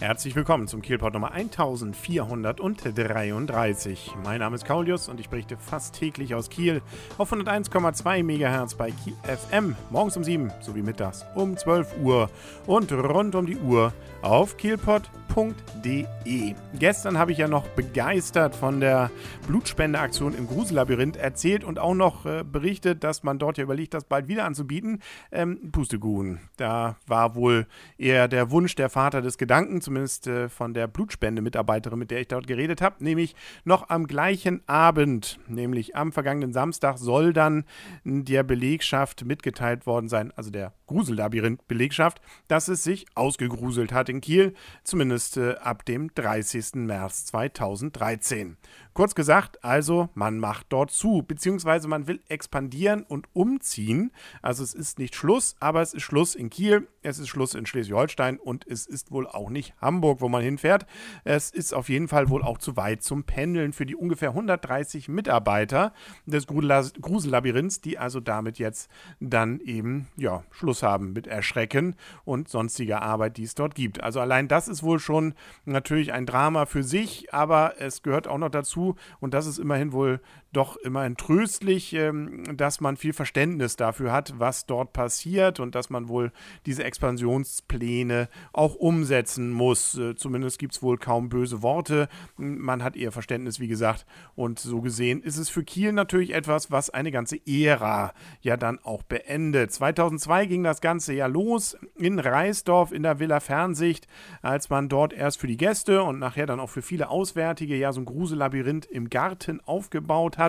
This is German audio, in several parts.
Herzlich willkommen zum Kielpot Nummer 1433. Mein Name ist Kaulius und ich berichte fast täglich aus Kiel auf 101,2 MHz bei Kiel FM, morgens um 7 sowie mittags um 12 Uhr und rund um die Uhr auf kielpot.de. Gestern habe ich ja noch begeistert von der Blutspendeaktion im Grusellabyrinth erzählt und auch noch äh, berichtet, dass man dort ja überlegt, das bald wieder anzubieten. Ähm, Pustekuchen. Da war wohl eher der Wunsch der Vater des Gedankens, zumindest äh, von der Blutspende-Mitarbeiterin, mit der ich dort geredet habe, nämlich noch am gleichen Abend, nämlich am vergangenen Samstag, soll dann der Belegschaft mitgeteilt worden sein, also der Grusellabyrinth-Belegschaft, dass es sich ausgegruselt hat in Kiel, zumindest äh, ab dem 30. März 2013. Kurz gesagt, also man macht dort zu, beziehungsweise man will expandieren und umziehen. Also es ist nicht Schluss, aber es ist Schluss in Kiel, es ist Schluss in Schleswig-Holstein und es ist wohl auch nicht Hamburg, wo man hinfährt. Es ist auf jeden Fall wohl auch zu weit zum Pendeln für die ungefähr 130 Mitarbeiter des Grusellabyrinths, die also damit jetzt dann eben ja, Schluss haben mit Erschrecken und sonstiger Arbeit, die es dort gibt. Also allein das ist wohl schon natürlich ein Drama für sich, aber es gehört auch noch dazu, und das ist immerhin wohl doch immerhin tröstlich, ähm, dass man viel Verständnis dafür hat, was dort passiert und dass man wohl diese Expansionspläne auch umsetzen muss. Äh, zumindest gibt es wohl kaum böse Worte. Man hat eher Verständnis, wie gesagt. Und so gesehen ist es für Kiel natürlich etwas, was eine ganze Ära ja dann auch beendet. 2002 ging das Ganze ja los in Reisdorf in der Villa Fernsicht, als man dort erst für die Gäste und nachher dann auch für viele Auswärtige ja so ein Gruselabyrinth im Garten aufgebaut hat.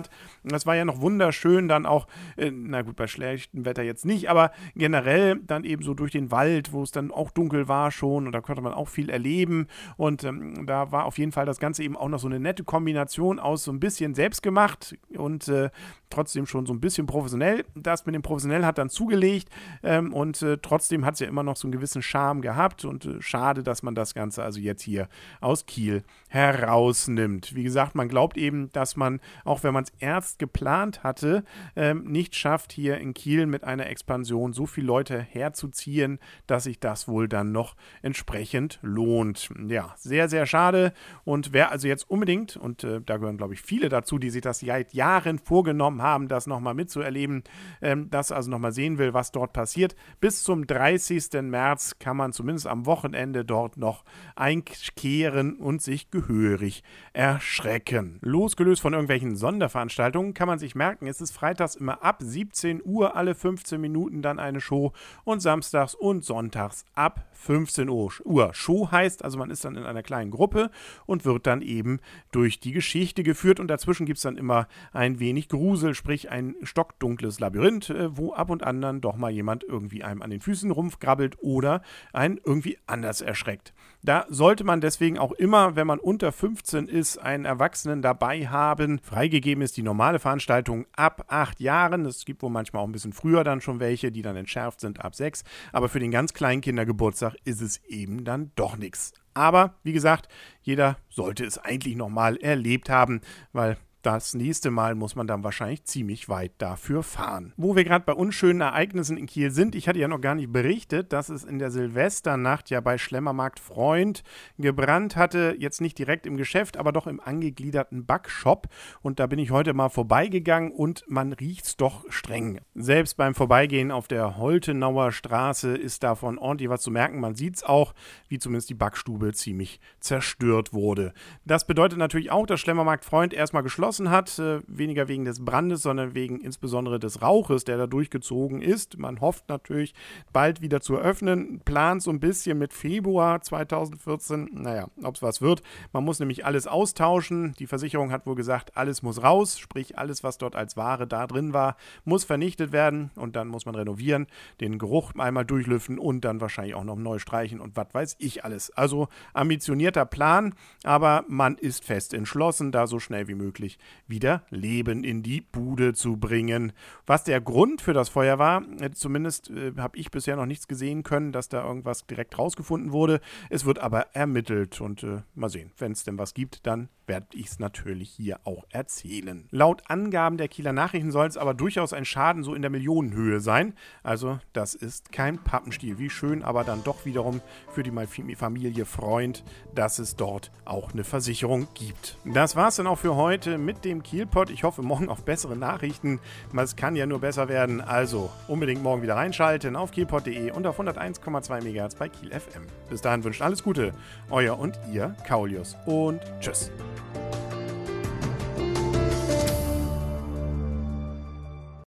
Das war ja noch wunderschön, dann auch, äh, na gut, bei schlechtem Wetter jetzt nicht, aber generell dann eben so durch den Wald, wo es dann auch dunkel war schon und da konnte man auch viel erleben und ähm, da war auf jeden Fall das Ganze eben auch noch so eine nette Kombination aus so ein bisschen selbstgemacht und äh, trotzdem schon so ein bisschen professionell. Das mit dem professionell hat dann zugelegt ähm, und äh, trotzdem hat es ja immer noch so einen gewissen Charme gehabt und äh, schade, dass man das Ganze also jetzt hier aus Kiel herausnimmt. Wie gesagt, man glaubt eben, dass man, auch wenn man es erst geplant hatte, ähm, nicht schafft, hier in Kiel mit einer Expansion so viele Leute herzuziehen, dass sich das wohl dann noch entsprechend lohnt. Ja, sehr, sehr schade. Und wer also jetzt unbedingt, und äh, da gehören, glaube ich, viele dazu, die sich das seit Jahren vorgenommen haben, das nochmal mitzuerleben, ähm, das also nochmal sehen will, was dort passiert, bis zum 30. März kann man zumindest am Wochenende dort noch einkehren und sich gehörig erschrecken. Losgelöst von irgendwelchen Sonderveranstaltungen kann man sich merken, es ist freitags immer ab 17 Uhr alle 15 Minuten dann eine Show und samstags und sonntags ab 15 Uhr. Show heißt also, man ist dann in einer kleinen Gruppe und wird dann eben durch die Geschichte geführt und dazwischen gibt es dann immer ein wenig Grusel, sprich ein stockdunkles Labyrinth, äh, wo ab und an dann doch mal jemand irgendwie einem an den Füßen rumgrabbelt oder einen irgendwie anders erschreckt. Da sollte man deswegen auch immer, wenn man unter 15 ist, einen Erwachsenen dabei haben. Freigegeben ist die normale Veranstaltung ab 8 Jahren. Es gibt wohl manchmal auch ein bisschen früher dann schon welche, die dann entschärft sind ab 6. Aber für den ganz kleinen Kindergeburtstag ist es eben dann doch nichts. Aber wie gesagt, jeder sollte es eigentlich nochmal erlebt haben, weil das nächste Mal muss man dann wahrscheinlich ziemlich weit dafür fahren. Wo wir gerade bei unschönen Ereignissen in Kiel sind, ich hatte ja noch gar nicht berichtet, dass es in der Silvesternacht ja bei Schlemmermarkt Freund gebrannt hatte. Jetzt nicht direkt im Geschäft, aber doch im angegliederten Backshop. Und da bin ich heute mal vorbeigegangen und man riecht es doch streng. Selbst beim Vorbeigehen auf der Holtenauer Straße ist davon ordentlich was zu merken. Man sieht es auch, wie zumindest die Backstube ziemlich zerstört wurde. Das bedeutet natürlich auch, dass Schlemmermarkt Freund erstmal geschlossen geschlossen hat, äh, weniger wegen des Brandes, sondern wegen insbesondere des Rauches, der da durchgezogen ist. Man hofft natürlich, bald wieder zu eröffnen, plant so ein bisschen mit Februar 2014. Naja, ob es was wird. Man muss nämlich alles austauschen. Die Versicherung hat wohl gesagt, alles muss raus, sprich alles, was dort als Ware da drin war, muss vernichtet werden und dann muss man renovieren, den Geruch einmal durchlüften und dann wahrscheinlich auch noch neu streichen und was weiß ich alles. Also ambitionierter Plan, aber man ist fest entschlossen, da so schnell wie möglich wieder Leben in die Bude zu bringen. Was der Grund für das Feuer war, äh, zumindest äh, habe ich bisher noch nichts gesehen können, dass da irgendwas direkt rausgefunden wurde. Es wird aber ermittelt und äh, mal sehen, wenn es denn was gibt, dann werde ich es natürlich hier auch erzählen. Laut Angaben der Kieler Nachrichten soll es aber durchaus ein Schaden so in der Millionenhöhe sein. Also das ist kein Pappenstiel. Wie schön aber dann doch wiederum für die Familie Freund, dass es dort auch eine Versicherung gibt. Das war es dann auch für heute mit dem Kielpot. Ich hoffe morgen auf bessere Nachrichten. Es kann ja nur besser werden. Also unbedingt morgen wieder reinschalten auf kielpot.de und auf 101,2 MHz bei Kiel FM. Bis dahin wünscht alles Gute. Euer und ihr, Kaulius. Und tschüss.